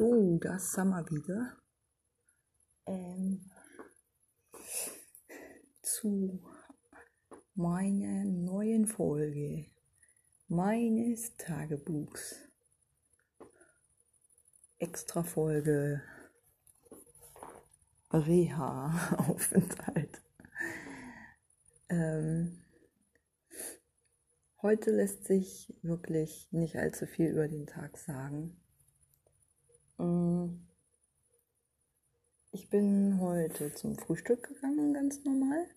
So, das wir wieder. Ähm, zu meiner neuen Folge meines Tagebuchs. Extra Folge Reha-Aufenthalt. Ähm, heute lässt sich wirklich nicht allzu viel über den Tag sagen. Mm. Ich bin heute zum Frühstück gegangen, ganz normal.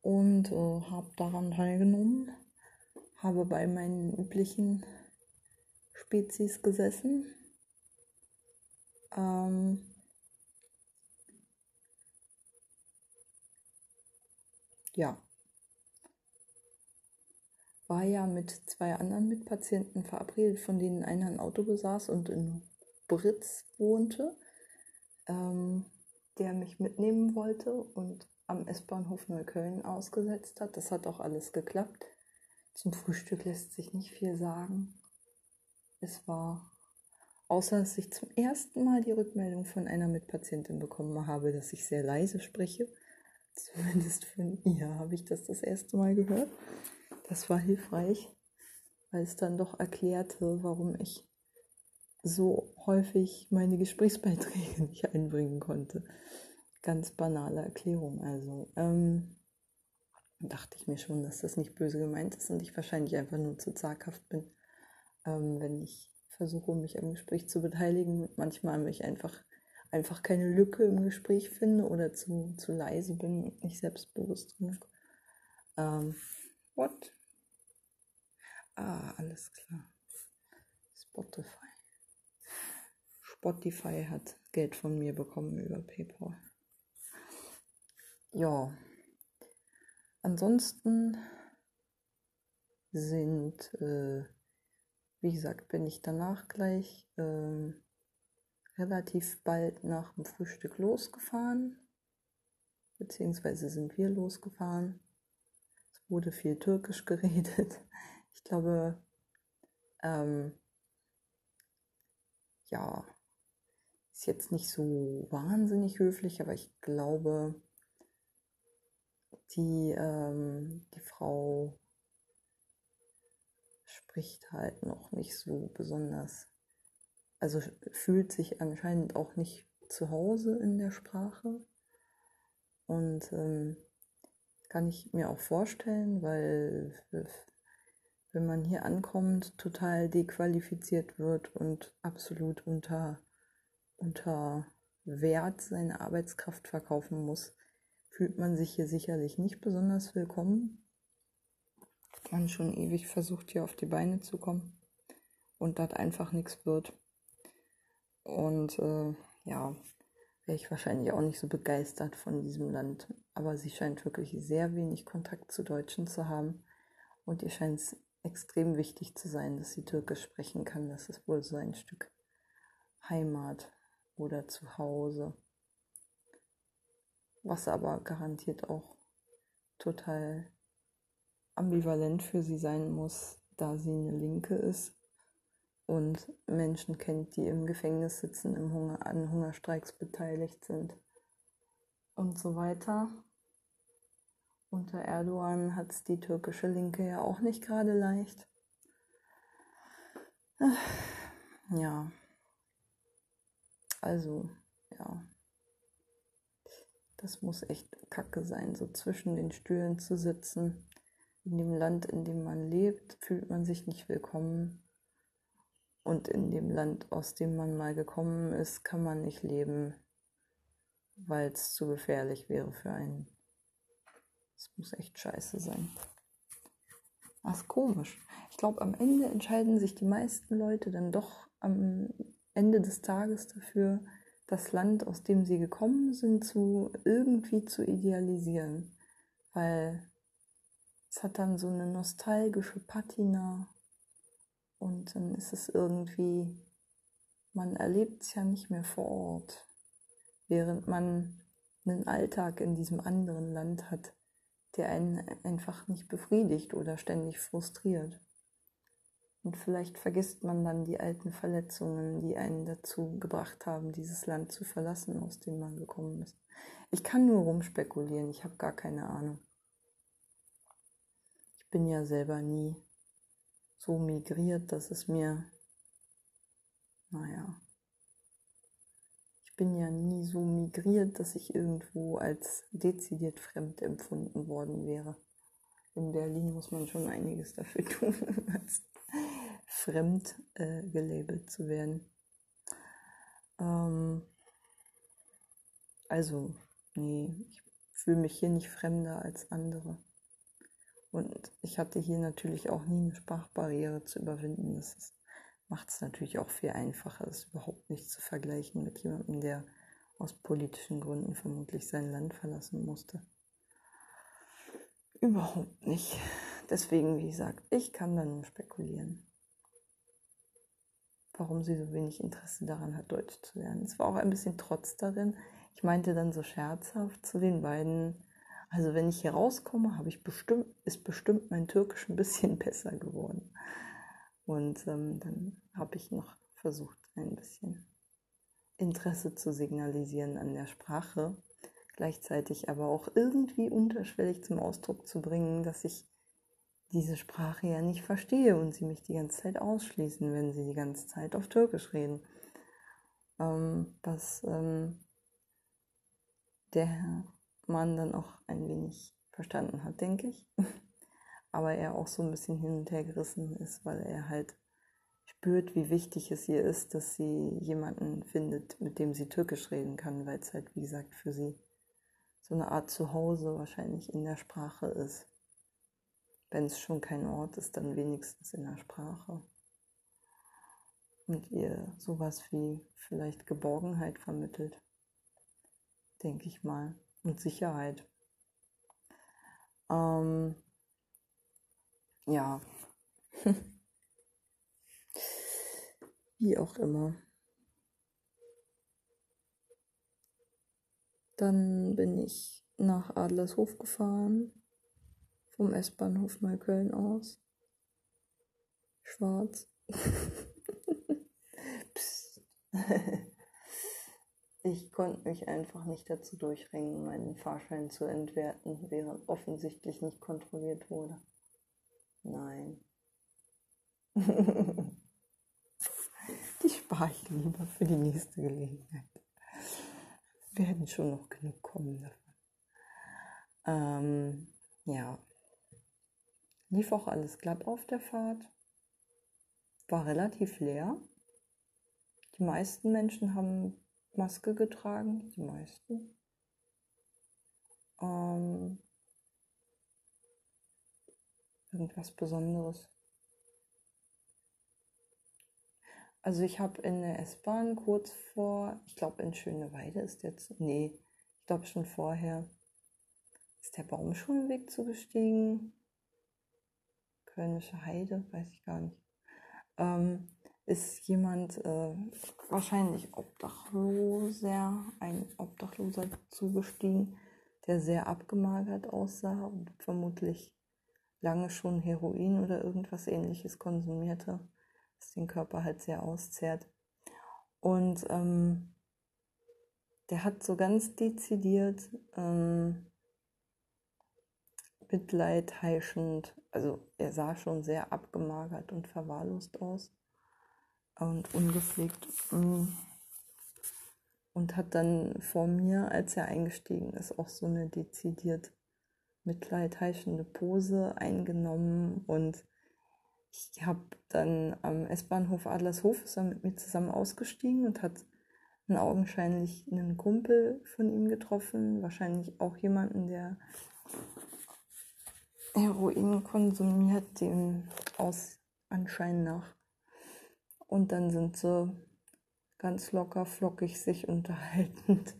Und äh, habe daran teilgenommen. Habe bei meinen üblichen Spezies gesessen. Ähm, ja. War ja mit zwei anderen Mitpatienten verabredet, von denen einer ein Auto besaß und in Britz wohnte, ähm, der mich mitnehmen wollte und am S-Bahnhof Neukölln ausgesetzt hat. Das hat auch alles geklappt. Zum Frühstück lässt sich nicht viel sagen. Es war, außer dass ich zum ersten Mal die Rückmeldung von einer Mitpatientin bekommen habe, dass ich sehr leise spreche. Zumindest von ihr habe ich das das erste Mal gehört. Das war hilfreich, weil es dann doch erklärte, warum ich so häufig meine Gesprächsbeiträge nicht einbringen konnte. Ganz banale Erklärung. Also ähm, dachte ich mir schon, dass das nicht böse gemeint ist und ich wahrscheinlich einfach nur zu zaghaft bin, ähm, wenn ich versuche, mich am Gespräch zu beteiligen. Manchmal ich einfach einfach keine Lücke im Gespräch finde oder zu, zu leise bin und nicht selbstbewusst genug. Ähm, what? Ah, alles klar. Spotify. Spotify hat Geld von mir bekommen über PayPal. Ja. Ansonsten sind, äh, wie gesagt, bin ich danach gleich äh, relativ bald nach dem Frühstück losgefahren. Beziehungsweise sind wir losgefahren. Es wurde viel Türkisch geredet. Ich glaube, ähm, ja, ist jetzt nicht so wahnsinnig höflich, aber ich glaube, die, ähm, die Frau spricht halt noch nicht so besonders. Also fühlt sich anscheinend auch nicht zu Hause in der Sprache. Und ähm, kann ich mir auch vorstellen, weil wenn man hier ankommt, total dequalifiziert wird und absolut unter unter Wert seine Arbeitskraft verkaufen muss, fühlt man sich hier sicherlich nicht besonders willkommen. Man schon ewig versucht, hier auf die Beine zu kommen und das einfach nichts wird. Und äh, ja, wäre ich wahrscheinlich auch nicht so begeistert von diesem Land. Aber sie scheint wirklich sehr wenig Kontakt zu Deutschen zu haben. Und ihr scheint es extrem wichtig zu sein, dass sie Türkisch sprechen kann. Das ist wohl so ein Stück Heimat oder zu Hause. Was aber garantiert auch total ambivalent für sie sein muss, da sie eine Linke ist und Menschen kennt, die im Gefängnis sitzen, im Hunger, an Hungerstreiks beteiligt sind und so weiter. Unter Erdogan hat es die türkische Linke ja auch nicht gerade leicht. Ja. Also, ja. Das muss echt kacke sein, so zwischen den Stühlen zu sitzen. In dem Land, in dem man lebt, fühlt man sich nicht willkommen. Und in dem Land, aus dem man mal gekommen ist, kann man nicht leben, weil es zu gefährlich wäre für einen. Das muss echt scheiße sein. Ist komisch. Ich glaube, am Ende entscheiden sich die meisten Leute dann doch am Ende des Tages dafür, das Land, aus dem sie gekommen sind, zu irgendwie zu idealisieren. Weil es hat dann so eine nostalgische Patina und dann ist es irgendwie, man erlebt es ja nicht mehr vor Ort, während man einen Alltag in diesem anderen Land hat, der einen einfach nicht befriedigt oder ständig frustriert. Und vielleicht vergisst man dann die alten Verletzungen, die einen dazu gebracht haben, dieses Land zu verlassen, aus dem man gekommen ist. Ich kann nur rumspekulieren, ich habe gar keine Ahnung. Ich bin ja selber nie so migriert, dass es mir, naja, ich bin ja nie so migriert, dass ich irgendwo als dezidiert fremd empfunden worden wäre. In Berlin muss man schon einiges dafür tun, als fremd äh, gelabelt zu werden. Ähm, also, nee, ich fühle mich hier nicht fremder als andere. Und ich hatte hier natürlich auch nie eine Sprachbarriere zu überwinden. Das macht es natürlich auch viel einfacher, das überhaupt nicht zu vergleichen mit jemandem, der aus politischen Gründen vermutlich sein Land verlassen musste. Überhaupt nicht. Deswegen, wie gesagt, ich kann da nur spekulieren, warum sie so wenig Interesse daran hat, Deutsch zu lernen. Es war auch ein bisschen Trotz darin. Ich meinte dann so scherzhaft zu den beiden, also wenn ich hier rauskomme, habe ich bestimmt, ist bestimmt mein Türkisch ein bisschen besser geworden. Und ähm, dann habe ich noch versucht, ein bisschen Interesse zu signalisieren an der Sprache, gleichzeitig aber auch irgendwie unterschwellig zum Ausdruck zu bringen, dass ich diese Sprache ja nicht verstehe und sie mich die ganze Zeit ausschließen, wenn sie die ganze Zeit auf Türkisch reden. Ähm, was ähm, der man dann auch ein wenig verstanden hat, denke ich. Aber er auch so ein bisschen hin und her gerissen ist, weil er halt spürt, wie wichtig es ihr ist, dass sie jemanden findet, mit dem sie Türkisch reden kann, weil es halt, wie gesagt, für sie so eine Art Zuhause wahrscheinlich in der Sprache ist. Wenn es schon kein Ort ist, dann wenigstens in der Sprache. Und ihr sowas wie vielleicht Geborgenheit vermittelt, denke ich mal und Sicherheit. Ähm, ja. Wie auch immer. Dann bin ich nach Adlershof gefahren, vom S-Bahnhof Neukölln aus. Schwarz. Psst. Ich konnte mich einfach nicht dazu durchringen, meinen Fahrschein zu entwerten, während offensichtlich nicht kontrolliert wurde. Nein. die spare ich lieber für die nächste Gelegenheit. Werden schon noch genug kommen davon. Ähm, ja. Lief auch alles glatt auf der Fahrt. War relativ leer. Die meisten Menschen haben Maske getragen, die meisten. Ähm, irgendwas Besonderes. Also ich habe in der S-Bahn kurz vor, ich glaube in Schöneweide ist jetzt, nee, ich glaube schon vorher, ist der Baumschulenweg zugestiegen. Kölnische Heide, weiß ich gar nicht. Ähm, ist jemand äh, wahrscheinlich Obdachloser, ein Obdachloser zugestiegen, der sehr abgemagert aussah und vermutlich lange schon Heroin oder irgendwas ähnliches konsumierte, was den Körper halt sehr auszehrt. Und ähm, der hat so ganz dezidiert ähm, Mitleid heischend, also er sah schon sehr abgemagert und verwahrlost aus und ungepflegt. Mm. Und hat dann vor mir, als er eingestiegen ist, auch so eine dezidiert mitleidheischende Pose eingenommen. Und ich habe dann am S-Bahnhof Adlershof ist er mit mir zusammen ausgestiegen und hat einen augenscheinlich einen Kumpel von ihm getroffen, wahrscheinlich auch jemanden, der Heroin konsumiert, dem aus Anschein nach. Und dann sind sie ganz locker, flockig sich unterhaltend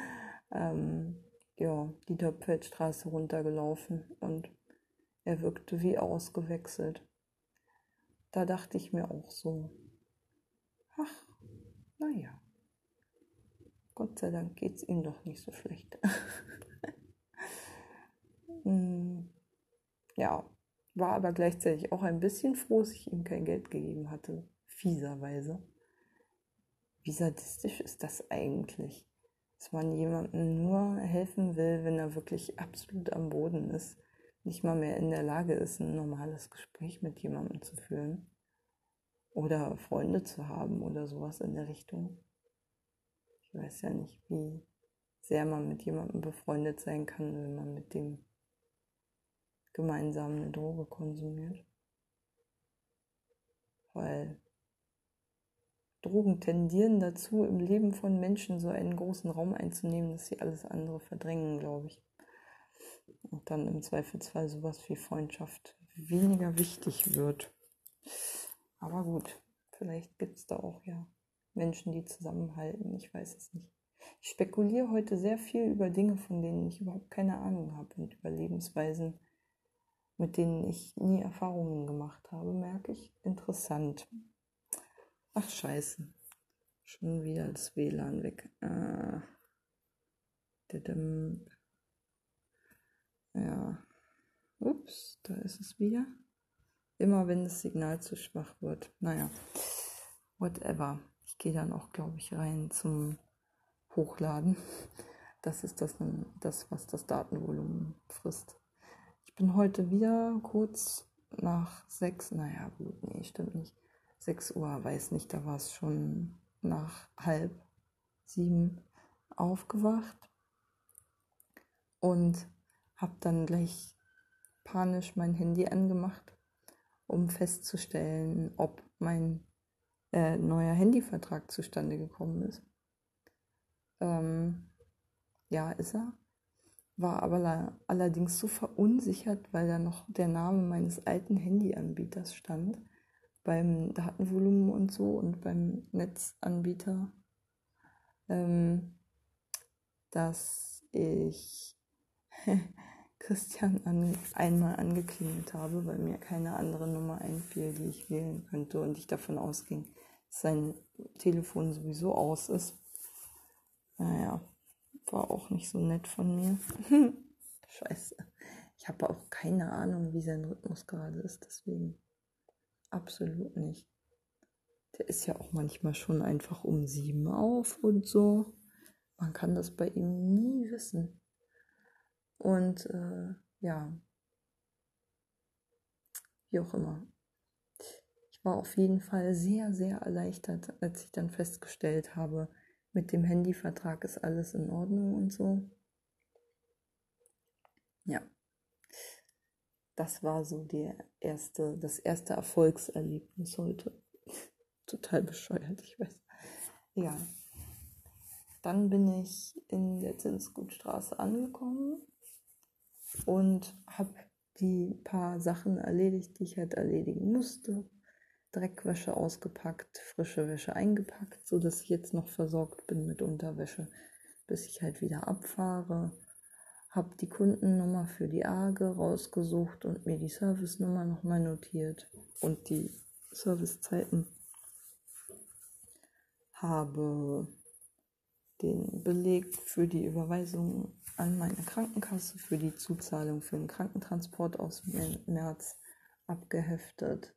ähm, ja, die Dörpfeldstraße runtergelaufen und er wirkte wie ausgewechselt. Da dachte ich mir auch so, ach, naja, Gott sei Dank geht es ihm doch nicht so schlecht. Hm, ja, war aber gleichzeitig auch ein bisschen froh, dass ich ihm kein Geld gegeben hatte. Fieserweise. Wie sadistisch ist das eigentlich? Dass man jemandem nur helfen will, wenn er wirklich absolut am Boden ist, nicht mal mehr in der Lage ist, ein normales Gespräch mit jemandem zu führen. Oder Freunde zu haben oder sowas in der Richtung. Ich weiß ja nicht, wie sehr man mit jemandem befreundet sein kann, wenn man mit dem gemeinsam eine Droge konsumiert. Weil Drogen tendieren dazu, im Leben von Menschen so einen großen Raum einzunehmen, dass sie alles andere verdrängen, glaube ich. Und dann im Zweifelsfall sowas wie Freundschaft weniger wichtig wird. Aber gut, vielleicht gibt es da auch ja Menschen, die zusammenhalten. Ich weiß es nicht. Ich spekuliere heute sehr viel über Dinge, von denen ich überhaupt keine Ahnung habe und über Lebensweisen, mit denen ich nie Erfahrungen gemacht habe, merke ich. Interessant. Ach scheiße. Schon wieder das WLAN weg. Ah. Ja. Ups, da ist es wieder. Immer wenn das Signal zu schwach wird. Naja, whatever. Ich gehe dann auch, glaube ich, rein zum Hochladen. Das ist das, das, was das Datenvolumen frisst. Ich bin heute wieder kurz nach sechs, naja, gut, nee, stimmt nicht. Sechs Uhr, weiß nicht, da war es schon nach halb sieben aufgewacht und habe dann gleich panisch mein Handy angemacht um festzustellen, ob mein äh, neuer Handyvertrag zustande gekommen ist. Ähm, ja, ist er. War aber allerdings so verunsichert, weil da noch der Name meines alten Handyanbieters stand. Beim Datenvolumen und so und beim Netzanbieter. Ähm, dass ich Christian an, einmal angeklingelt habe, weil mir keine andere Nummer einfiel, die ich wählen könnte und ich davon ausging, dass sein Telefon sowieso aus ist. Naja, war auch nicht so nett von mir. Scheiße. Ich habe auch keine Ahnung, wie sein Rhythmus gerade ist, deswegen absolut nicht. Der ist ja auch manchmal schon einfach um sieben auf und so. Man kann das bei ihm nie wissen. Und äh, ja, wie auch immer. Ich war auf jeden Fall sehr, sehr erleichtert, als ich dann festgestellt habe, mit dem Handyvertrag ist alles in Ordnung und so. Ja, das war so der erste, das erste Erfolgserlebnis heute. Total bescheuert, ich weiß. Ja. Dann bin ich in der Zinsgutstraße angekommen und habe die paar Sachen erledigt, die ich halt erledigen musste. Dreckwäsche ausgepackt, frische Wäsche eingepackt, so dass ich jetzt noch versorgt bin mit Unterwäsche, bis ich halt wieder abfahre. Habe die Kundennummer für die AGE rausgesucht und mir die Servicenummer nochmal notiert und die Servicezeiten. Habe den Beleg für die Überweisung an meine Krankenkasse für die Zuzahlung für den Krankentransport aus März abgeheftet.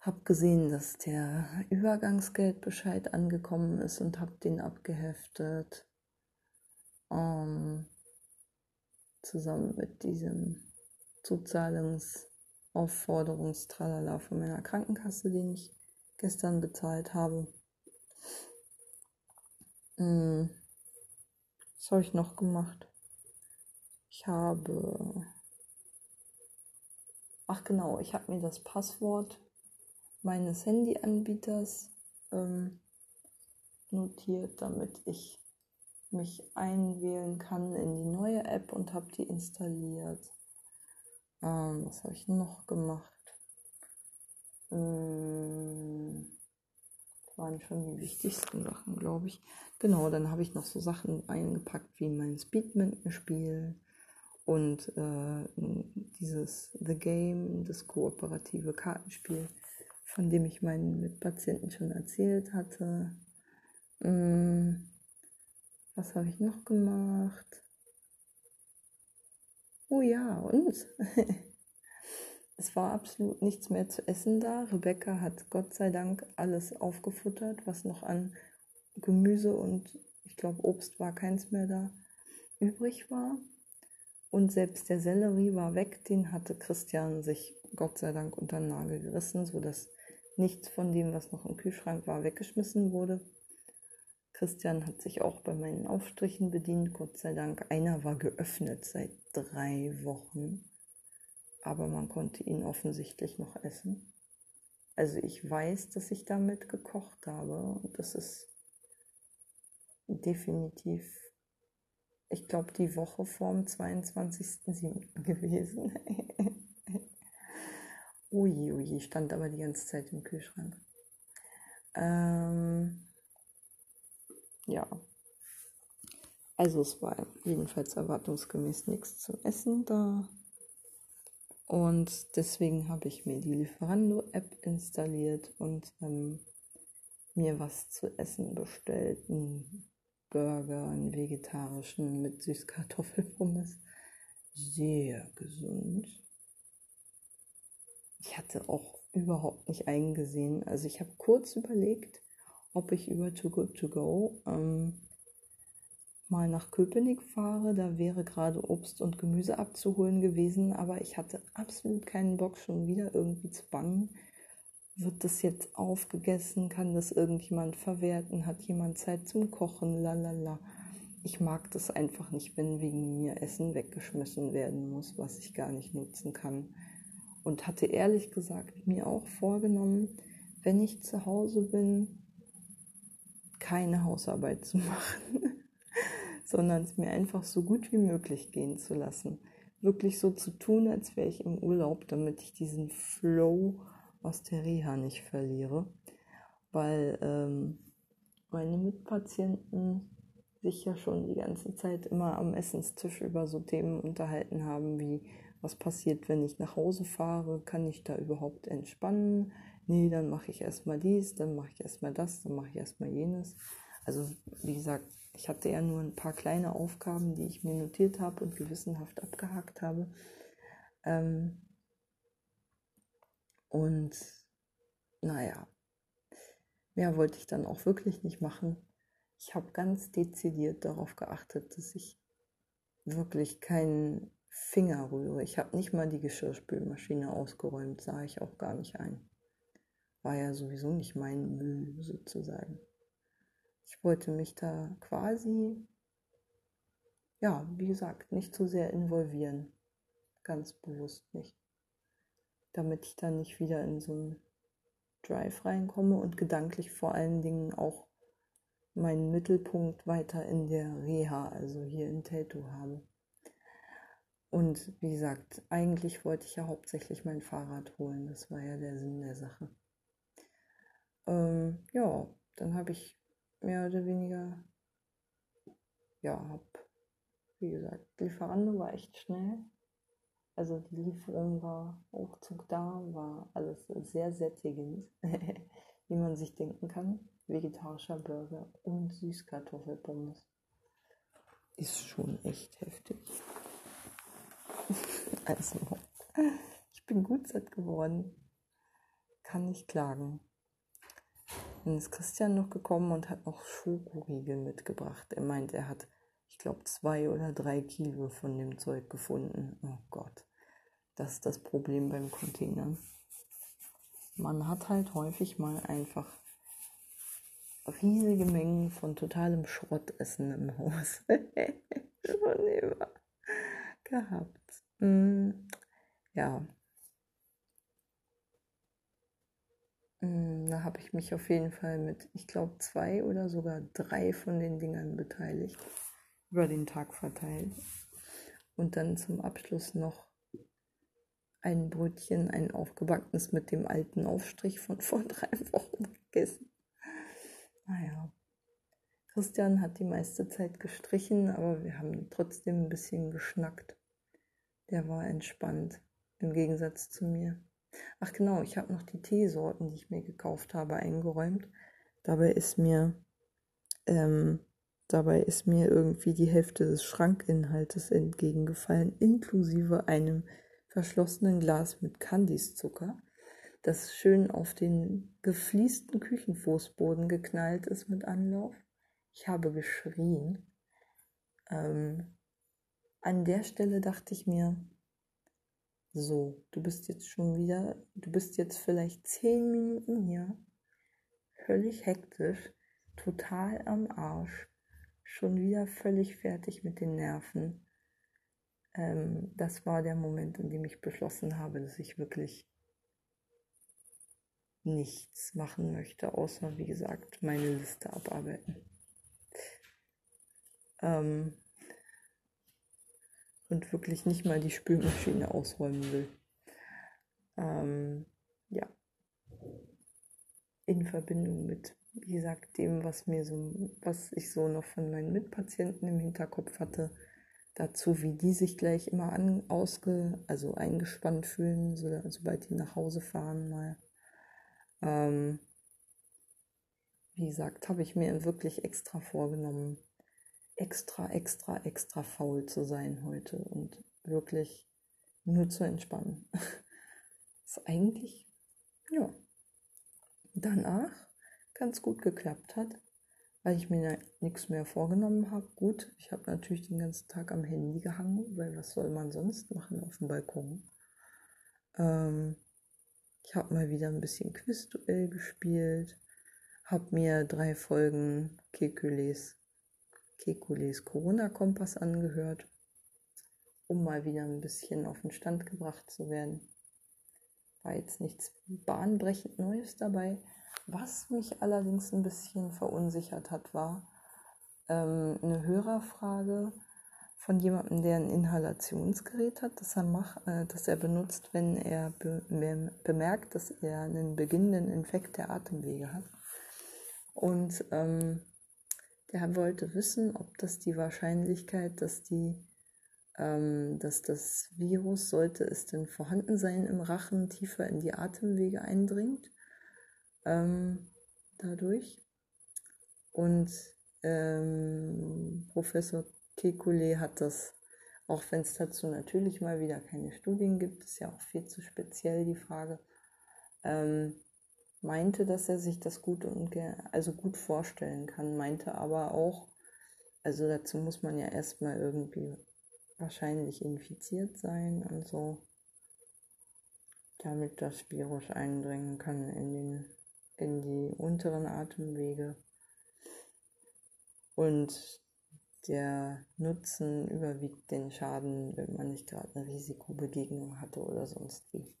Hab gesehen, dass der Übergangsgeldbescheid angekommen ist und hab den abgeheftet. Ähm, zusammen mit diesem Zuzahlungsaufforderungstralala von meiner Krankenkasse, den ich gestern bezahlt habe. Mhm. Was habe ich noch gemacht? Ich habe. Ach genau, ich habe mir das Passwort meines Handyanbieters ähm, notiert, damit ich mich einwählen kann in die neue App und habe die installiert. Ähm, was habe ich noch gemacht? Ähm, waren schon die wichtigsten Sachen, glaube ich. Genau, dann habe ich noch so Sachen eingepackt wie mein Speedminton-Spiel und äh, dieses The Game, das kooperative Kartenspiel, von dem ich meinen Mitpatienten schon erzählt hatte. Hm, was habe ich noch gemacht? Oh ja, und es war absolut nichts mehr zu essen da. Rebecca hat Gott sei Dank alles aufgefuttert, was noch an Gemüse und ich glaube Obst war keins mehr da übrig war. Und selbst der Sellerie war weg, den hatte Christian sich Gott sei Dank unter den Nagel gerissen, sodass nichts von dem, was noch im Kühlschrank war, weggeschmissen wurde. Christian hat sich auch bei meinen Aufstrichen bedient, Gott sei Dank. Einer war geöffnet seit drei Wochen, aber man konnte ihn offensichtlich noch essen. Also ich weiß, dass ich damit gekocht habe und das ist definitiv ich glaube, die Woche vorm 22.07. gewesen. Ui, ui, stand aber die ganze Zeit im Kühlschrank. Ähm, ja. Also es war jedenfalls erwartungsgemäß nichts zum Essen da. Und deswegen habe ich mir die Lieferando-App installiert und ähm, mir was zu essen bestellt. Ein Burger, einen vegetarischen mit Süßkartoffelpommes. Sehr gesund. Ich hatte auch überhaupt nicht eingesehen. Also ich habe kurz überlegt, ob ich über Too Good To Go ähm, mal nach Köpenick fahre. Da wäre gerade Obst und Gemüse abzuholen gewesen, aber ich hatte absolut keinen Bock, schon wieder irgendwie zu bangen wird das jetzt aufgegessen? Kann das irgendjemand verwerten? Hat jemand Zeit zum Kochen? Lalala. Ich mag das einfach nicht, wenn wegen mir Essen weggeschmissen werden muss, was ich gar nicht nutzen kann. Und hatte ehrlich gesagt mir auch vorgenommen, wenn ich zu Hause bin, keine Hausarbeit zu machen, sondern es mir einfach so gut wie möglich gehen zu lassen. Wirklich so zu tun, als wäre ich im Urlaub, damit ich diesen Flow aus der Reha nicht verliere, weil ähm, meine Mitpatienten sich ja schon die ganze Zeit immer am Essenstisch über so Themen unterhalten haben, wie was passiert, wenn ich nach Hause fahre, kann ich da überhaupt entspannen? Nee, dann mache ich erstmal dies, dann mache ich erstmal das, dann mache ich erstmal jenes. Also wie gesagt, ich hatte ja nur ein paar kleine Aufgaben, die ich mir notiert habe und gewissenhaft abgehakt habe. Ähm, und naja, mehr wollte ich dann auch wirklich nicht machen. Ich habe ganz dezidiert darauf geachtet, dass ich wirklich keinen Finger rühre. Ich habe nicht mal die Geschirrspülmaschine ausgeräumt, sah ich auch gar nicht ein. War ja sowieso nicht mein Müll sozusagen. Ich wollte mich da quasi, ja, wie gesagt, nicht zu sehr involvieren. Ganz bewusst nicht damit ich dann nicht wieder in so einen Drive reinkomme und gedanklich vor allen Dingen auch meinen Mittelpunkt weiter in der Reha, also hier in Teltow habe. Und wie gesagt, eigentlich wollte ich ja hauptsächlich mein Fahrrad holen. Das war ja der Sinn der Sache. Ähm, ja, dann habe ich mehr oder weniger, ja, habe, wie gesagt, Lieferando war echt schnell. Also die Lieferung war Ruckzuck da, war alles sehr sättigend, wie man sich denken kann. Vegetarischer Burger und Süßkartoffelpommes. Ist schon echt heftig. also, ich bin gut satt geworden. Kann nicht klagen. Dann ist Christian noch gekommen und hat noch Schokoriegel mitgebracht. Er meint, er hat, ich glaube, zwei oder drei Kilo von dem Zeug gefunden. Oh Gott. Das ist das Problem beim Containern. Man hat halt häufig mal einfach riesige Mengen von totalem Schrottessen im Haus. Schon immer gehabt. Mm, ja. Mm, da habe ich mich auf jeden Fall mit, ich glaube, zwei oder sogar drei von den Dingern beteiligt. Über den Tag verteilt. Und dann zum Abschluss noch ein Brötchen, ein aufgebackenes mit dem alten Aufstrich von vor drei Wochen gegessen. Naja. Christian hat die meiste Zeit gestrichen, aber wir haben trotzdem ein bisschen geschnackt. Der war entspannt, im Gegensatz zu mir. Ach genau, ich habe noch die Teesorten, die ich mir gekauft habe, eingeräumt. Dabei ist mir, ähm, dabei ist mir irgendwie die Hälfte des Schrankinhaltes entgegengefallen, inklusive einem verschlossenen Glas mit Kandiszucker, das schön auf den gefliesten Küchenfußboden geknallt ist mit Anlauf. Ich habe geschrien. Ähm, an der Stelle dachte ich mir, so, du bist jetzt schon wieder, du bist jetzt vielleicht zehn Minuten hier, völlig hektisch, total am Arsch, schon wieder völlig fertig mit den Nerven. Ähm, das war der Moment, in dem ich beschlossen habe, dass ich wirklich nichts machen möchte, außer, wie gesagt, meine Liste abarbeiten. Ähm, und wirklich nicht mal die Spülmaschine ausräumen will. Ähm, ja. In Verbindung mit, wie gesagt, dem, was mir so, was ich so noch von meinen Mitpatienten im Hinterkopf hatte, dazu, wie die sich gleich immer an, ausge, also eingespannt fühlen, so, sobald die nach Hause fahren mal. Ähm, wie gesagt, habe ich mir wirklich extra vorgenommen, extra, extra, extra faul zu sein heute und wirklich nur zu entspannen. Was eigentlich, ja, danach ganz gut geklappt hat, weil ich mir nichts mehr vorgenommen habe. Gut, ich habe natürlich den ganzen Tag am Handy gehangen, weil was soll man sonst machen auf dem Balkon? Ähm, ich habe mal wieder ein bisschen Quizduell gespielt, habe mir drei Folgen Kekules Kekules Corona-Kompass angehört, um mal wieder ein bisschen auf den Stand gebracht zu werden. War jetzt nichts bahnbrechend Neues dabei. Was mich allerdings ein bisschen verunsichert hat, war ähm, eine Hörerfrage von jemandem, der ein Inhalationsgerät hat, das er, macht, äh, das er benutzt, wenn er be bemerkt, dass er einen beginnenden Infekt der Atemwege hat. Und ähm, der wollte wissen, ob das die Wahrscheinlichkeit, dass die, ähm, dass das Virus, sollte es denn vorhanden sein, im Rachen tiefer in die Atemwege eindringt, ähm, dadurch. Und ähm, Professor Kekulé hat das, auch wenn es dazu natürlich mal wieder keine Studien gibt, ist ja auch viel zu speziell die Frage, ähm, meinte, dass er sich das gut und also gut vorstellen kann, meinte aber auch, also dazu muss man ja erstmal irgendwie wahrscheinlich infiziert sein und so, damit das Virus eindringen kann in, den, in die unteren Atemwege. Und der Nutzen überwiegt den Schaden, wenn man nicht gerade eine Risikobegegnung hatte oder sonst wie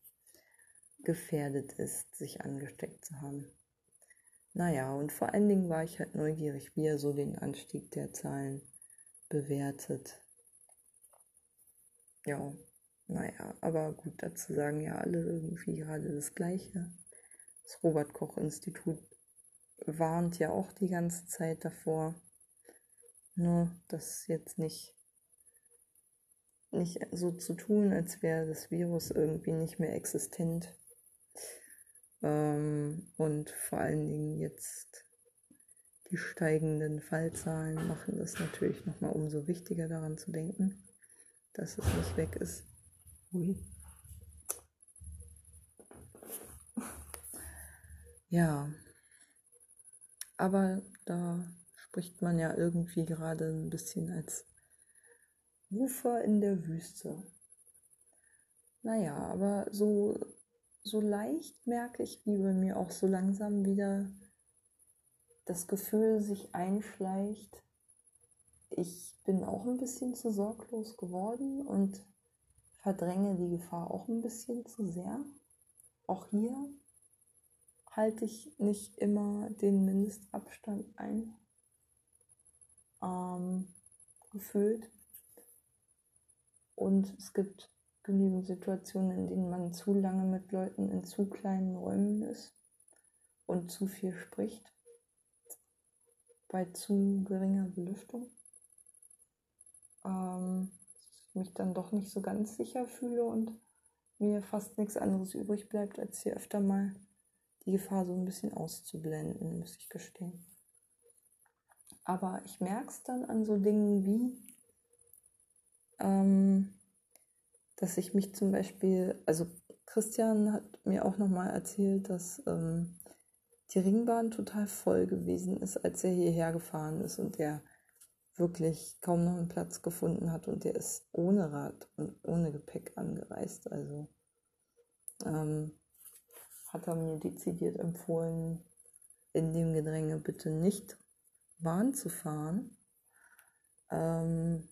gefährdet ist, sich angesteckt zu haben. Naja, und vor allen Dingen war ich halt neugierig, wie er so den Anstieg der Zahlen bewertet. Ja, naja, aber gut, dazu sagen ja alle irgendwie gerade das Gleiche. Das Robert Koch Institut warnt ja auch die ganze Zeit davor. Nur, das jetzt nicht, nicht so zu tun, als wäre das Virus irgendwie nicht mehr existent. Ähm, und vor allen Dingen jetzt die steigenden Fallzahlen machen das natürlich nochmal umso wichtiger daran zu denken, dass es nicht weg ist. Ui. Ja, aber da spricht man ja irgendwie gerade ein bisschen als Ufer in der Wüste. Naja, aber so so leicht merke ich, wie bei mir auch so langsam wieder das Gefühl sich einschleicht, ich bin auch ein bisschen zu sorglos geworden und verdränge die Gefahr auch ein bisschen zu sehr. Auch hier halte ich nicht immer den Mindestabstand ein. Ähm, gefühlt. Und es gibt genügend Situationen, in denen man zu lange mit Leuten in zu kleinen Räumen ist und zu viel spricht, bei zu geringer Belüftung. Ähm, ich mich dann doch nicht so ganz sicher fühle und mir fast nichts anderes übrig bleibt, als hier öfter mal die Gefahr so ein bisschen auszublenden, muss ich gestehen. Aber ich merke es dann an so Dingen wie, ähm, dass ich mich zum Beispiel, also Christian hat mir auch nochmal erzählt, dass ähm, die Ringbahn total voll gewesen ist, als er hierher gefahren ist und er wirklich kaum noch einen Platz gefunden hat und der ist ohne Rad und ohne Gepäck angereist. Also ähm, hat er mir dezidiert empfohlen, in dem Gedränge bitte nicht Bahn zu fahren. Ähm,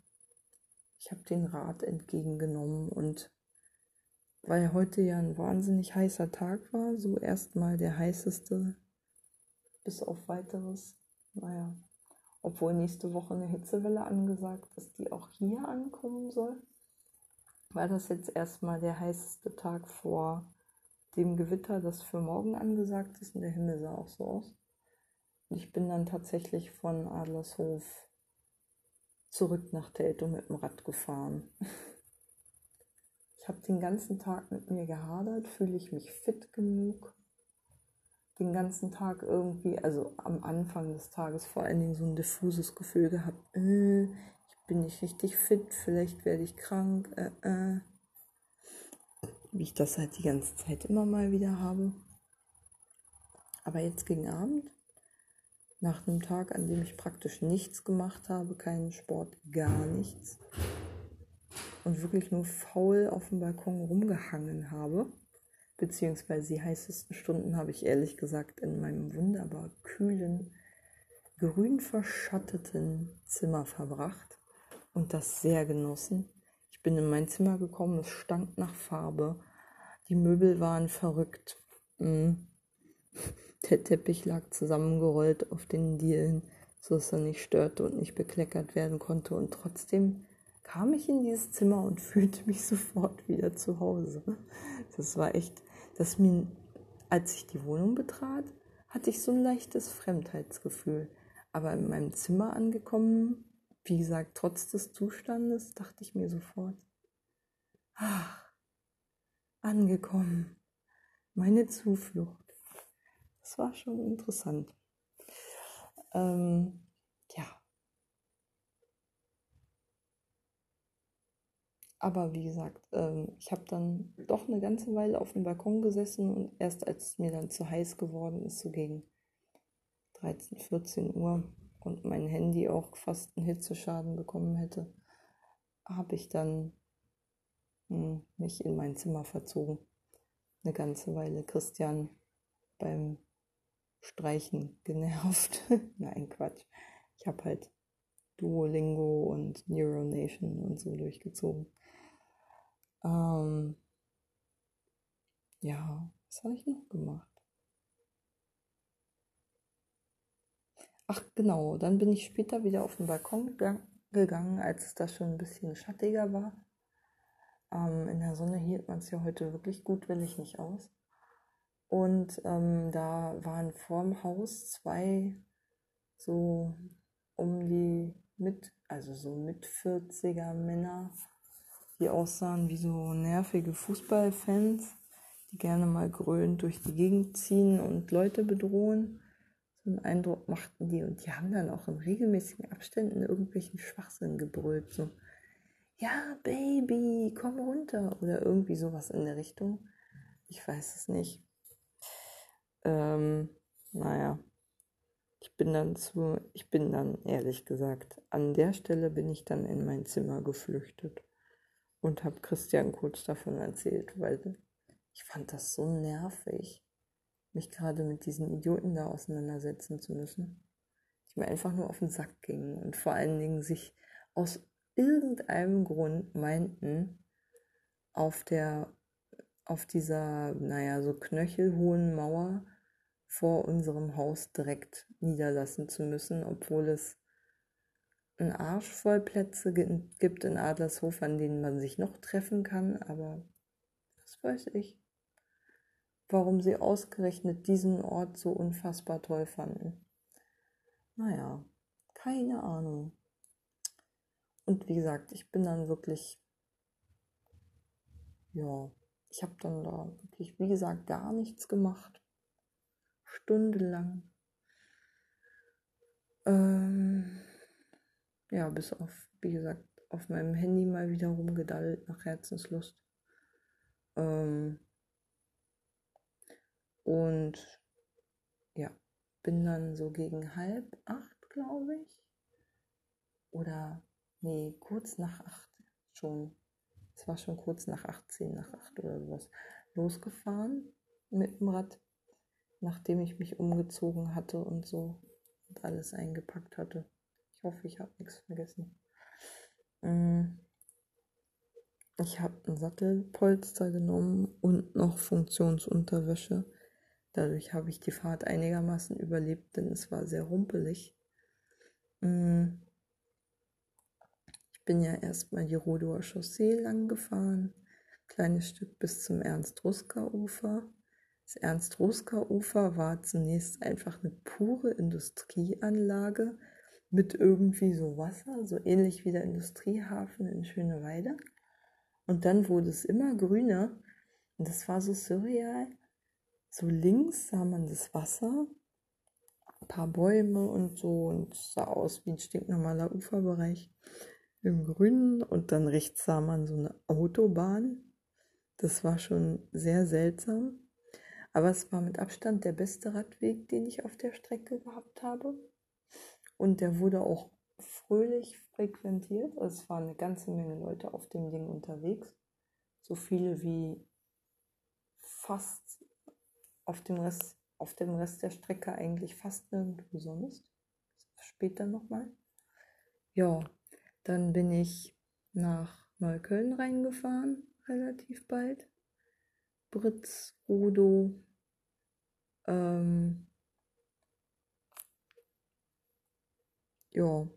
ich habe den Rat entgegengenommen und weil heute ja ein wahnsinnig heißer Tag war, so erstmal der heißeste bis auf weiteres. Naja, obwohl nächste Woche eine Hitzewelle angesagt ist, die auch hier ankommen soll, war das jetzt erstmal der heißeste Tag vor dem Gewitter, das für morgen angesagt ist und der Himmel sah auch so aus. Und ich bin dann tatsächlich von Adlershof zurück nach Teltow mit dem Rad gefahren. Ich habe den ganzen Tag mit mir gehadert, fühle ich mich fit genug, den ganzen Tag irgendwie, also am Anfang des Tages vor allen Dingen so ein diffuses Gefühl gehabt, äh, ich bin nicht richtig fit, vielleicht werde ich krank, äh, äh. wie ich das halt die ganze Zeit immer mal wieder habe. Aber jetzt gegen Abend, nach einem Tag, an dem ich praktisch nichts gemacht habe, keinen Sport, gar nichts, und wirklich nur faul auf dem Balkon rumgehangen habe, beziehungsweise die heißesten Stunden habe ich ehrlich gesagt in meinem wunderbar kühlen, grün verschatteten Zimmer verbracht und das sehr genossen. Ich bin in mein Zimmer gekommen, es stank nach Farbe, die Möbel waren verrückt. Mm. Der Teppich lag zusammengerollt auf den Dielen, so dass er nicht störte und nicht bekleckert werden konnte. Und trotzdem kam ich in dieses Zimmer und fühlte mich sofort wieder zu Hause. Das war echt dass mir, als ich die Wohnung betrat, hatte ich so ein leichtes Fremdheitsgefühl. Aber in meinem Zimmer angekommen, wie gesagt, trotz des Zustandes, dachte ich mir sofort, ach, angekommen, meine Zuflucht. Das war schon interessant. Ähm, Aber wie gesagt, ähm, ich habe dann doch eine ganze Weile auf dem Balkon gesessen und erst als es mir dann zu heiß geworden ist, so gegen 13, 14 Uhr und mein Handy auch fast einen Hitzeschaden bekommen hätte, habe ich dann hm, mich in mein Zimmer verzogen. Eine ganze Weile Christian beim Streichen genervt. Nein, Quatsch. Ich habe halt Duolingo und Neuronation und so durchgezogen. Ähm, ja, was habe ich noch gemacht? Ach genau, dann bin ich später wieder auf den Balkon gegangen, als es da schon ein bisschen schattiger war. Ähm, in der Sonne hielt man es ja heute wirklich gut, will ich nicht aus. Und ähm, da waren vorm Haus zwei so um die mit, also so mit 40er Männer die aussahen wie so nervige Fußballfans, die gerne mal grölend durch die Gegend ziehen und Leute bedrohen. So einen Eindruck machten die und die haben dann auch in regelmäßigen Abständen irgendwelchen Schwachsinn gebrüllt. So, ja, Baby, komm runter oder irgendwie sowas in der Richtung. Ich weiß es nicht. Ähm, naja, ich bin dann zu, ich bin dann ehrlich gesagt, an der Stelle bin ich dann in mein Zimmer geflüchtet und habe Christian kurz davon erzählt, weil ich fand das so nervig, mich gerade mit diesen Idioten da auseinandersetzen zu müssen, die mir einfach nur auf den Sack gingen und vor allen Dingen sich aus irgendeinem Grund meinten, auf der auf dieser, naja, so knöchelhohen Mauer vor unserem Haus direkt niederlassen zu müssen, obwohl es einen Arsch voll Plätze gibt in Adlershof, an denen man sich noch treffen kann, aber was weiß ich, warum sie ausgerechnet diesen Ort so unfassbar toll fanden. Naja, keine Ahnung. Und wie gesagt, ich bin dann wirklich, ja, ich habe dann da wirklich, wie gesagt, gar nichts gemacht. Stundenlang. Ähm, ja, bis auf, wie gesagt, auf meinem Handy mal wieder rumgedallt nach Herzenslust. Ähm, und ja, bin dann so gegen halb acht, glaube ich. Oder, nee, kurz nach acht schon. Es war schon kurz nach 18, nach acht oder sowas. Losgefahren mit dem Rad, nachdem ich mich umgezogen hatte und so und alles eingepackt hatte. Ich hoffe, ich habe nichts vergessen. Mm. Ich habe ein Sattelpolster genommen und noch Funktionsunterwäsche. Dadurch habe ich die Fahrt einigermaßen überlebt, denn es war sehr rumpelig. Mm. Ich bin ja erstmal die Rodower Chaussee lang gefahren, kleines Stück bis zum Ernst-Ruska-Ufer. Das Ernst-Ruska-Ufer war zunächst einfach eine pure Industrieanlage mit irgendwie so Wasser, so ähnlich wie der Industriehafen in Schöneweide. Und dann wurde es immer grüner und das war so surreal. So links sah man das Wasser, ein paar Bäume und so und sah aus wie ein stinknormaler Uferbereich im Grünen und dann rechts sah man so eine Autobahn. Das war schon sehr seltsam. Aber es war mit Abstand der beste Radweg, den ich auf der Strecke gehabt habe. Und der wurde auch fröhlich frequentiert. Also es waren eine ganze Menge Leute auf dem Ding unterwegs. So viele wie fast auf dem Rest, auf dem Rest der Strecke eigentlich fast nirgendwo sonst. Später nochmal. Ja, dann bin ich nach Neukölln reingefahren, relativ bald. Britz, Rudo, ähm, ja,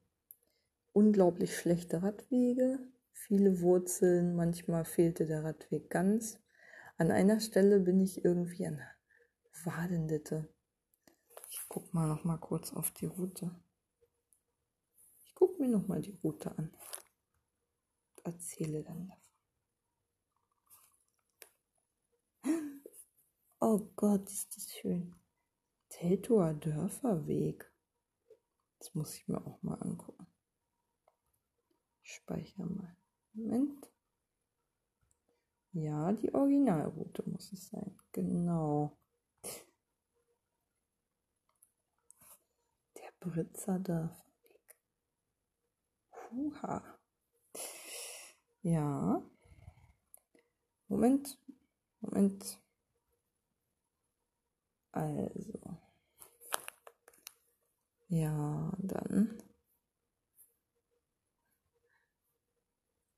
unglaublich schlechte Radwege, viele Wurzeln, manchmal fehlte der Radweg ganz. An einer Stelle bin ich irgendwie an Wadenditte. Ich guck mal noch mal kurz auf die Route. Ich guck mir noch mal die Route an. Erzähle dann davon. Oh Gott, ist das schön. Teltower Dörferweg. Das muss ich mir auch mal angucken. Ich speichere mal. Moment. Ja, die Originalroute muss es sein. Genau. Britzer Dörferweg. Huha. Ja. Moment. Moment. Also. Ja, dann.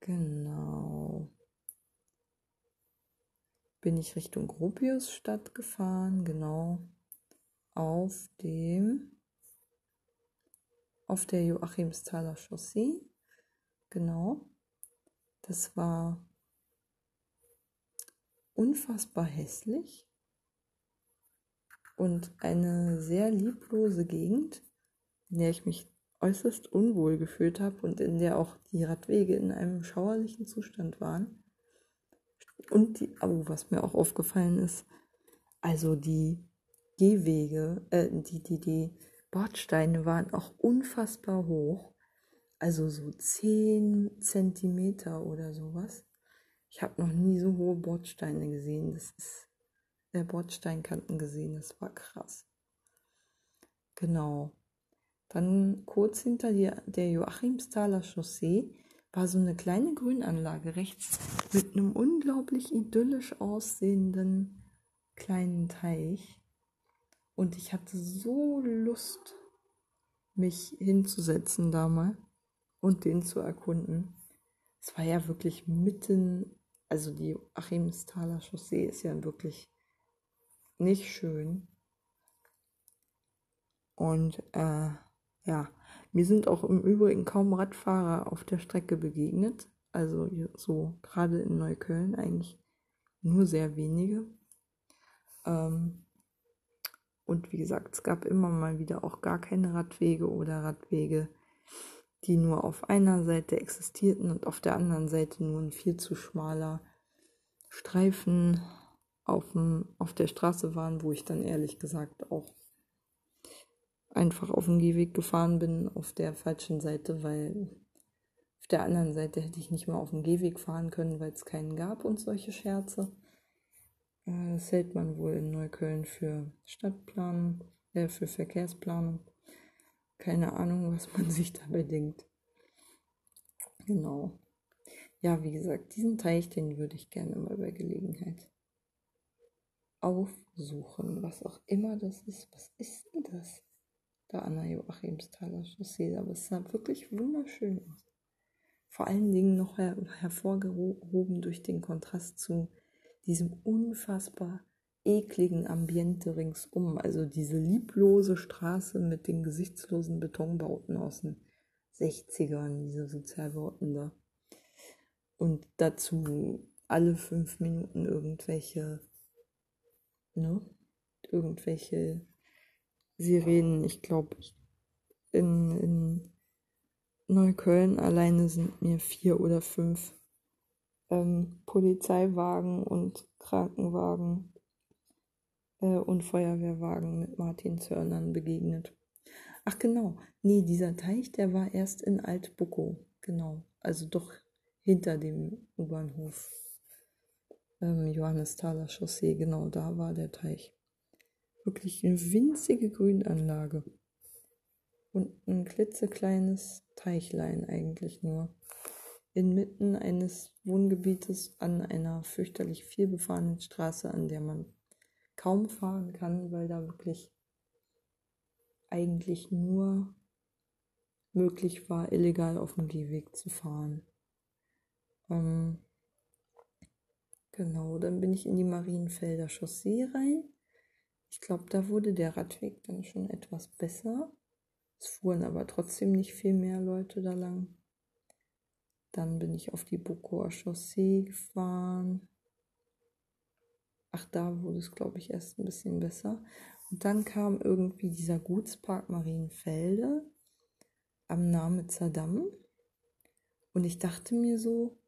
Genau. Bin ich Richtung Gropiusstadt gefahren, genau. Auf dem auf der Joachimsthaler Chaussee. Genau. Das war unfassbar hässlich und eine sehr lieblose Gegend, in der ich mich äußerst unwohl gefühlt habe und in der auch die Radwege in einem schauerlichen Zustand waren. Und die, oh, was mir auch aufgefallen ist, also die Gehwege, äh, die, die, die Bordsteine waren auch unfassbar hoch. Also so 10 Zentimeter oder sowas. Ich habe noch nie so hohe Bordsteine gesehen. Das ist der Bordsteinkanten gesehen. Das war krass. Genau. Dann kurz hinter der, der Joachimsthaler Chaussee war so eine kleine Grünanlage rechts mit einem unglaublich idyllisch aussehenden kleinen Teich. Und ich hatte so Lust, mich hinzusetzen da mal und den zu erkunden. Es war ja wirklich mitten, also die Achimsthaler Chaussee ist ja wirklich nicht schön. Und äh, ja, mir sind auch im Übrigen kaum Radfahrer auf der Strecke begegnet. Also so gerade in Neukölln eigentlich nur sehr wenige. Ähm, und wie gesagt, es gab immer mal wieder auch gar keine Radwege oder Radwege, die nur auf einer Seite existierten und auf der anderen Seite nur ein viel zu schmaler Streifen auf, dem, auf der Straße waren, wo ich dann ehrlich gesagt auch einfach auf dem Gehweg gefahren bin, auf der falschen Seite, weil Auf der anderen Seite hätte ich nicht mal auf dem Gehweg fahren können, weil es keinen gab und solche Scherze. Äh, das hält man wohl in Neukölln für Stadtplanung, äh, für Verkehrsplanung. Keine Ahnung, was man sich dabei denkt. Genau. Ja, wie gesagt, diesen Teich, den würde ich gerne mal bei Gelegenheit aufsuchen, was auch immer das ist. Was ist denn das? Da an der Joachimsthaler Chaussee, aber es sah wirklich wunderschön aus. Vor allen Dingen noch her hervorgehoben durch den Kontrast zu diesem unfassbar ekligen Ambiente ringsum. Also diese lieblose Straße mit den gesichtslosen Betonbauten aus den 60ern, diese Sozialbauten da. Und dazu alle fünf Minuten irgendwelche, ne? Irgendwelche Sirenen. Ich glaube, in, in Neukölln alleine sind mir vier oder fünf ähm, Polizeiwagen und Krankenwagen äh, und Feuerwehrwagen mit Martinshörnern begegnet. Ach genau, nee, dieser Teich, der war erst in Altbuckow, genau, also doch hinter dem U-Bahnhof ähm, Johannesthaler Chaussee, genau da war der Teich. Wirklich eine winzige Grünanlage und ein klitzekleines Teichlein eigentlich nur inmitten eines Wohngebietes an einer fürchterlich vielbefahrenen Straße, an der man kaum fahren kann, weil da wirklich eigentlich nur möglich war, illegal auf dem Gehweg zu fahren. Ähm, genau, dann bin ich in die Marienfelder Chaussee rein. Ich glaube, da wurde der Radweg dann schon etwas besser. Es fuhren aber trotzdem nicht viel mehr Leute da lang. Dann bin ich auf die Bukower Chaussee gefahren. Ach, da wurde es, glaube ich, erst ein bisschen besser. Und dann kam irgendwie dieser Gutspark Marienfelde am Nametzer Damm. Und ich dachte mir so,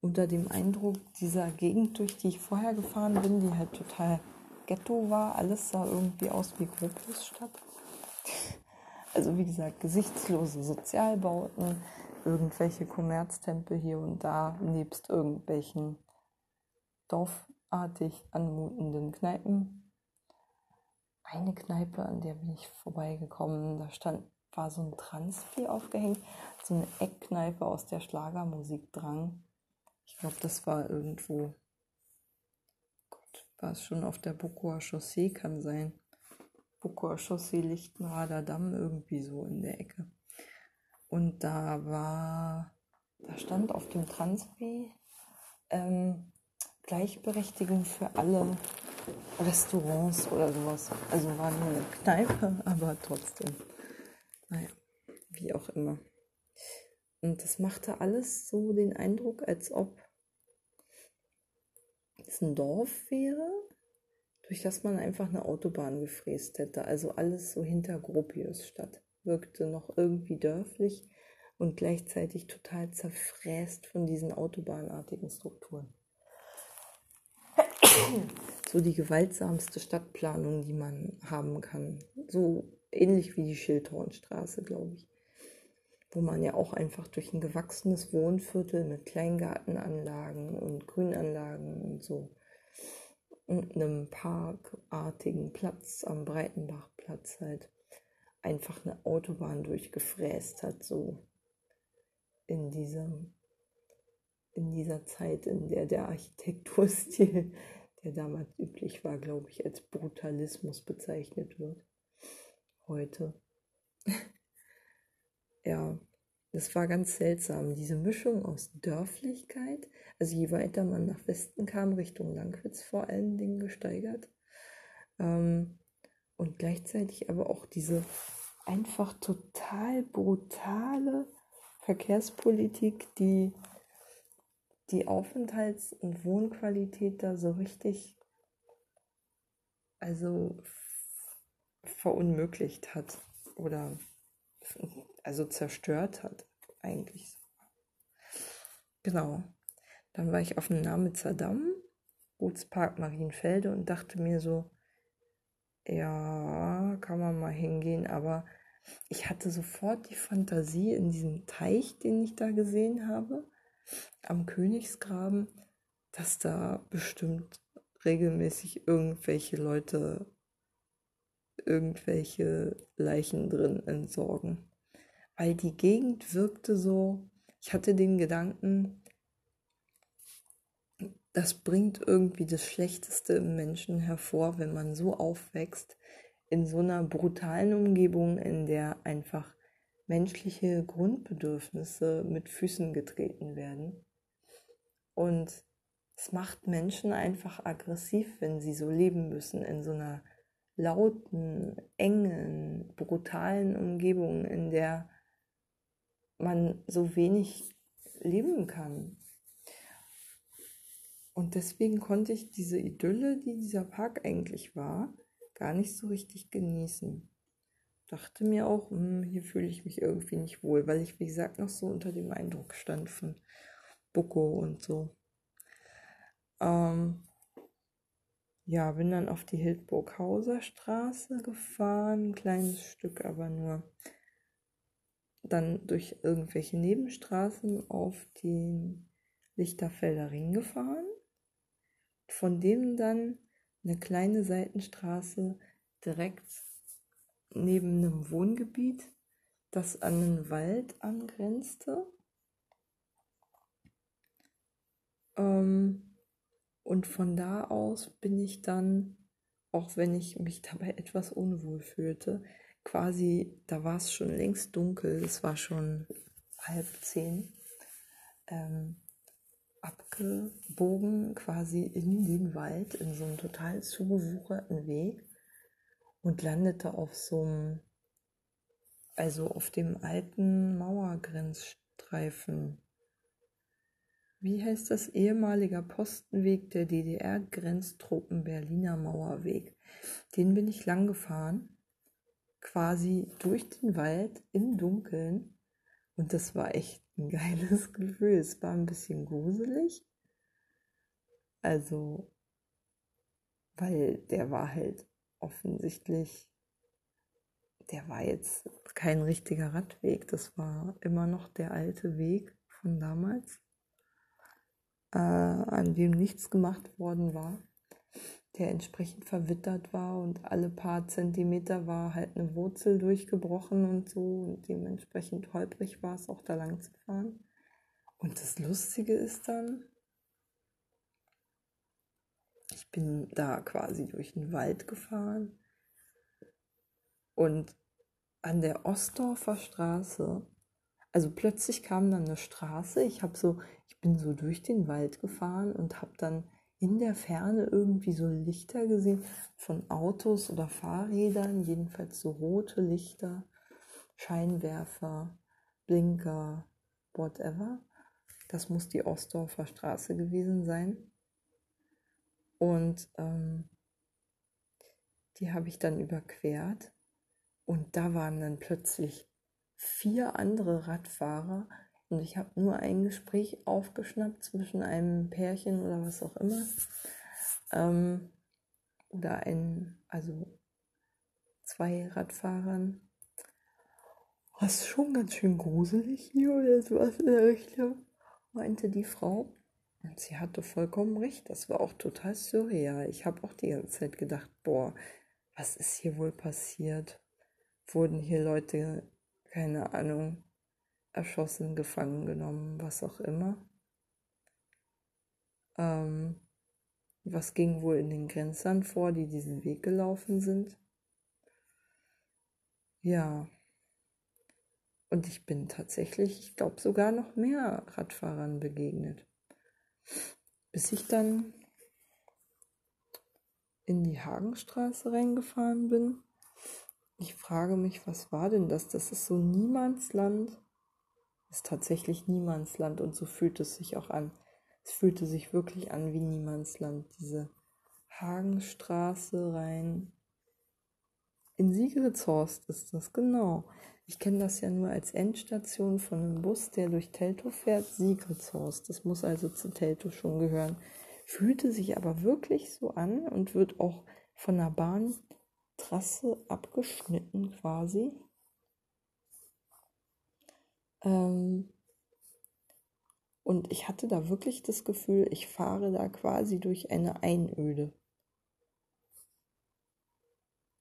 unter dem Eindruck dieser Gegend, durch die ich vorher gefahren bin, die halt total Ghetto war, alles sah irgendwie aus wie Gropiusstadt. Also wie gesagt, gesichtslose Sozialbauten, irgendwelche Kommerztempel hier und da, nebst irgendwelchen dorfartig anmutenden Kneipen. Eine Kneipe, an der bin ich vorbeigekommen, da stand, war so ein Transpi aufgehängt, so eine Eckkneipe, aus der Schlagermusik drang. Ich glaube, das war irgendwo, Gott, war es schon auf der Bukower Chaussee, kann sein. Bukower Chaussee, Lichtenrader Damm, irgendwie so in der Ecke. Und da war, da stand auf dem Transpi ähm, Gleichberechtigung für alle Restaurants oder sowas. Also war nur eine Kneipe, aber trotzdem. Naja, wie auch immer. Und das machte alles so den Eindruck, als ob es ein Dorf wäre, durch das man einfach eine Autobahn gefräst hätte. Also alles so hinter Gropius statt wirkte noch irgendwie dörflich und gleichzeitig total zerfräst von diesen autobahnartigen Strukturen. So die gewaltsamste Stadtplanung, die man haben kann. So ähnlich wie die Schildhornstraße, glaube ich. Wo man ja auch einfach durch ein gewachsenes Wohnviertel mit Kleingartenanlagen und Grünanlagen und so und einem parkartigen Platz am Breitenbachplatz halt einfach eine Autobahn durchgefräst hat, so in diesem in dieser Zeit, in der der Architekturstil, der damals üblich war, glaube ich, als Brutalismus bezeichnet wird. Heute. Ja, das war ganz seltsam. Diese Mischung aus Dörflichkeit, also je weiter man nach Westen kam, Richtung Langwitz vor allen Dingen gesteigert, ähm, und gleichzeitig aber auch diese einfach total brutale Verkehrspolitik, die die Aufenthalts- und Wohnqualität da so richtig also verunmöglicht hat oder also zerstört hat eigentlich. Genau. Dann war ich auf dem Namitzer Damm, Gutspark Marienfelde und dachte mir so, ja, kann man mal hingehen, aber ich hatte sofort die Fantasie in diesem Teich, den ich da gesehen habe, am Königsgraben, dass da bestimmt regelmäßig irgendwelche Leute irgendwelche Leichen drin entsorgen. Weil die Gegend wirkte so, ich hatte den Gedanken, das bringt irgendwie das Schlechteste im Menschen hervor, wenn man so aufwächst, in so einer brutalen Umgebung, in der einfach menschliche Grundbedürfnisse mit Füßen getreten werden. Und es macht Menschen einfach aggressiv, wenn sie so leben müssen, in so einer lauten, engen, brutalen Umgebung, in der man so wenig leben kann. Und deswegen konnte ich diese Idylle, die dieser Park eigentlich war, gar nicht so richtig genießen. Dachte mir auch, hm, hier fühle ich mich irgendwie nicht wohl, weil ich, wie gesagt, noch so unter dem Eindruck stand von Boko und so. Ähm, ja, bin dann auf die Hildburghauser Straße gefahren, ein kleines Stück aber nur. Dann durch irgendwelche Nebenstraßen auf den Lichterfelder Ring gefahren von dem dann eine kleine Seitenstraße direkt neben einem Wohngebiet, das an einen Wald angrenzte. Ähm, und von da aus bin ich dann, auch wenn ich mich dabei etwas unwohl fühlte, quasi, da war es schon längst dunkel, es war schon halb zehn, ähm, abgebogen quasi in den Wald, in so einen total zugewucherten Weg und landete auf so einem, also auf dem alten Mauergrenzstreifen. Wie heißt das? Ehemaliger Postenweg der DDR-Grenztruppen Berliner Mauerweg. Den bin ich lang gefahren, quasi durch den Wald im Dunkeln. Und das war echt ein geiles Gefühl. Es war ein bisschen gruselig. Also, weil der war halt offensichtlich, der war jetzt kein richtiger Radweg. Das war immer noch der alte Weg von damals, äh, an dem nichts gemacht worden war der entsprechend verwittert war und alle paar Zentimeter war halt eine Wurzel durchgebrochen und so und dementsprechend holprig war es auch da lang zu fahren. Und das Lustige ist dann, ich bin da quasi durch den Wald gefahren und an der Ostdorfer Straße, also plötzlich kam dann eine Straße, ich habe so, ich bin so durch den Wald gefahren und habe dann in der Ferne irgendwie so Lichter gesehen von Autos oder Fahrrädern, jedenfalls so rote Lichter, Scheinwerfer, Blinker, whatever. Das muss die Ostdorfer Straße gewesen sein. Und ähm, die habe ich dann überquert. Und da waren dann plötzlich vier andere Radfahrer, und ich habe nur ein Gespräch aufgeschnappt zwischen einem Pärchen oder was auch immer. Ähm, oder ein, also zwei Radfahrern. Was schon ganz schön gruselig hier oder sowas in der Richtung, meinte die Frau. Und sie hatte vollkommen recht. Das war auch total surreal. Ich habe auch die ganze Zeit gedacht, boah, was ist hier wohl passiert? Wurden hier Leute, keine Ahnung, erschossen, gefangen genommen, was auch immer. Ähm, was ging wohl in den Grenzern vor, die diesen Weg gelaufen sind? Ja. Und ich bin tatsächlich, ich glaube, sogar noch mehr Radfahrern begegnet. Bis ich dann in die Hagenstraße reingefahren bin. Ich frage mich, was war denn das? Das ist so Niemandsland ist tatsächlich Niemandsland und so fühlt es sich auch an. Es fühlte sich wirklich an wie Niemandsland, diese Hagenstraße rein. In Sigritzhorst ist das, genau. Ich kenne das ja nur als Endstation von einem Bus, der durch Teltow fährt, Sigritzhorst. Das muss also zu Teltow schon gehören. Fühlte sich aber wirklich so an und wird auch von der Bahntrasse abgeschnitten quasi. Ähm, und ich hatte da wirklich das Gefühl, ich fahre da quasi durch eine Einöde.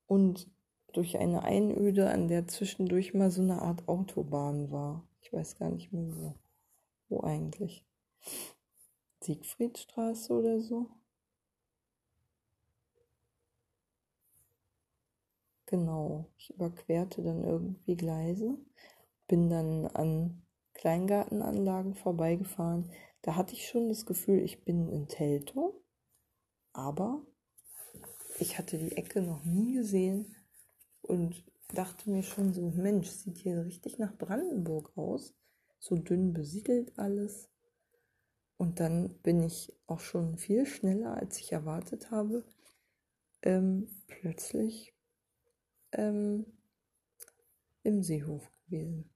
Und durch eine Einöde, an der zwischendurch mal so eine Art Autobahn war. Ich weiß gar nicht mehr wo. Wo eigentlich? Siegfriedstraße oder so? Genau, ich überquerte dann irgendwie Gleise, bin dann an Kleingartenanlagen vorbeigefahren. Da hatte ich schon das Gefühl, ich bin in Teltow, aber ich hatte die Ecke noch nie gesehen und dachte mir schon so, Mensch, sieht hier richtig nach Brandenburg aus. So dünn besiedelt alles. Und dann bin ich auch schon viel schneller, als ich erwartet habe, ähm, plötzlich ähm, im Seehof gewesen.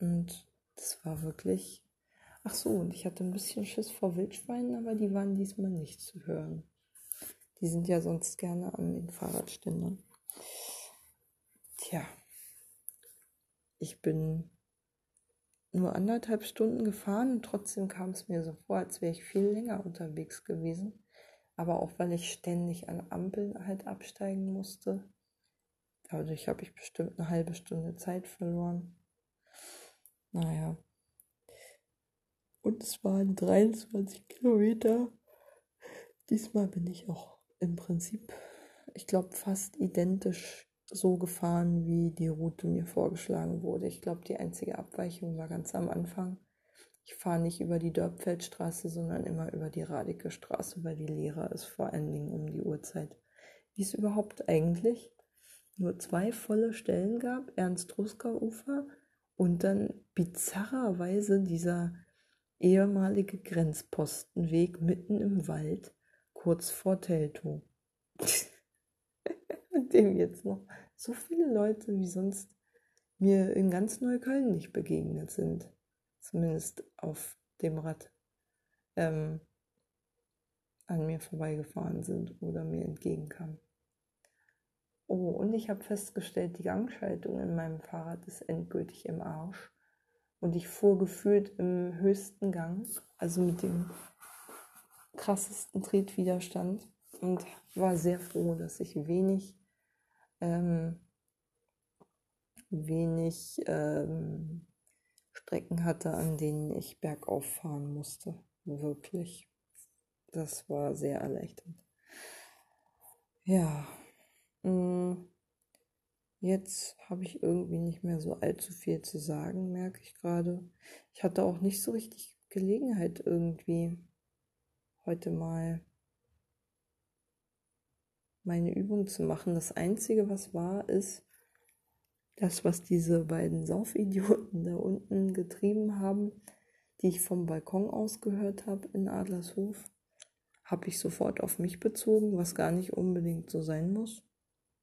Und das war wirklich. Ach so, und ich hatte ein bisschen Schiss vor Wildschweinen, aber die waren diesmal nicht zu hören. Die sind ja sonst gerne an den Fahrradständern. Tja, ich bin nur anderthalb Stunden gefahren und trotzdem kam es mir so vor, als wäre ich viel länger unterwegs gewesen aber auch weil ich ständig an Ampeln halt absteigen musste. Dadurch habe ich bestimmt eine halbe Stunde Zeit verloren. Naja. Und es waren 23 Kilometer. Diesmal bin ich auch im Prinzip, ich glaube, fast identisch so gefahren, wie die Route mir vorgeschlagen wurde. Ich glaube, die einzige Abweichung war ganz am Anfang. Ich fahre nicht über die Dörpfeldstraße, sondern immer über die Radike Straße, weil die leerer ist, vor allen Dingen um die Uhrzeit. Wie es überhaupt eigentlich nur zwei volle Stellen gab, Ernst-Rusker-Ufer und dann bizarrerweise dieser ehemalige Grenzpostenweg mitten im Wald, kurz vor Teltow. Mit dem jetzt noch so viele Leute wie sonst mir in ganz Neukölln nicht begegnet sind zumindest auf dem Rad, ähm, an mir vorbeigefahren sind oder mir entgegenkamen. Oh, und ich habe festgestellt, die Gangschaltung in meinem Fahrrad ist endgültig im Arsch. Und ich fuhr gefühlt im höchsten Gang, also mit dem krassesten Tretwiderstand und war sehr froh, dass ich wenig, ähm, wenig ähm, Strecken hatte, an denen ich bergauf fahren musste. Wirklich. Das war sehr erleichternd. Ja. Mm, jetzt habe ich irgendwie nicht mehr so allzu viel zu sagen, merke ich gerade. Ich hatte auch nicht so richtig Gelegenheit irgendwie heute mal meine Übung zu machen. Das Einzige, was war, ist, das, was diese beiden Saufidioten da unten getrieben haben, die ich vom Balkon aus gehört habe in Adlershof, habe ich sofort auf mich bezogen, was gar nicht unbedingt so sein muss.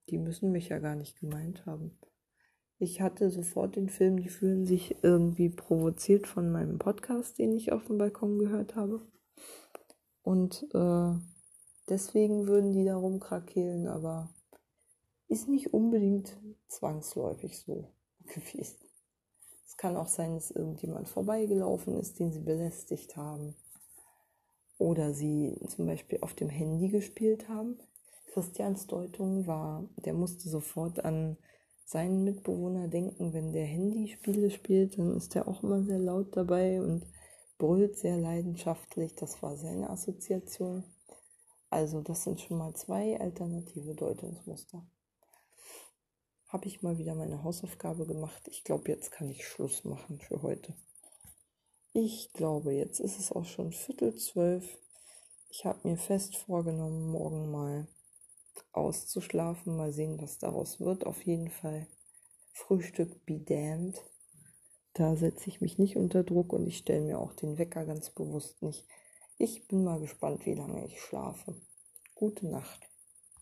Die müssen mich ja gar nicht gemeint haben. Ich hatte sofort den Film, die fühlen sich irgendwie provoziert von meinem Podcast, den ich auf dem Balkon gehört habe. Und äh, deswegen würden die da rumkrakehlen, aber ist nicht unbedingt zwangsläufig so gewesen. Es kann auch sein, dass irgendjemand vorbeigelaufen ist, den sie belästigt haben. Oder sie zum Beispiel auf dem Handy gespielt haben. Christians Deutung war, der musste sofort an seinen Mitbewohner denken, wenn der Handyspiele spielt, dann ist er auch immer sehr laut dabei und brüllt sehr leidenschaftlich. Das war seine Assoziation. Also das sind schon mal zwei alternative Deutungsmuster habe ich mal wieder meine Hausaufgabe gemacht. Ich glaube, jetzt kann ich Schluss machen für heute. Ich glaube, jetzt ist es auch schon Viertel zwölf. Ich habe mir fest vorgenommen, morgen mal auszuschlafen. Mal sehen, was daraus wird. Auf jeden Fall Frühstück be damned. Da setze ich mich nicht unter Druck und ich stelle mir auch den Wecker ganz bewusst nicht. Ich bin mal gespannt, wie lange ich schlafe. Gute Nacht.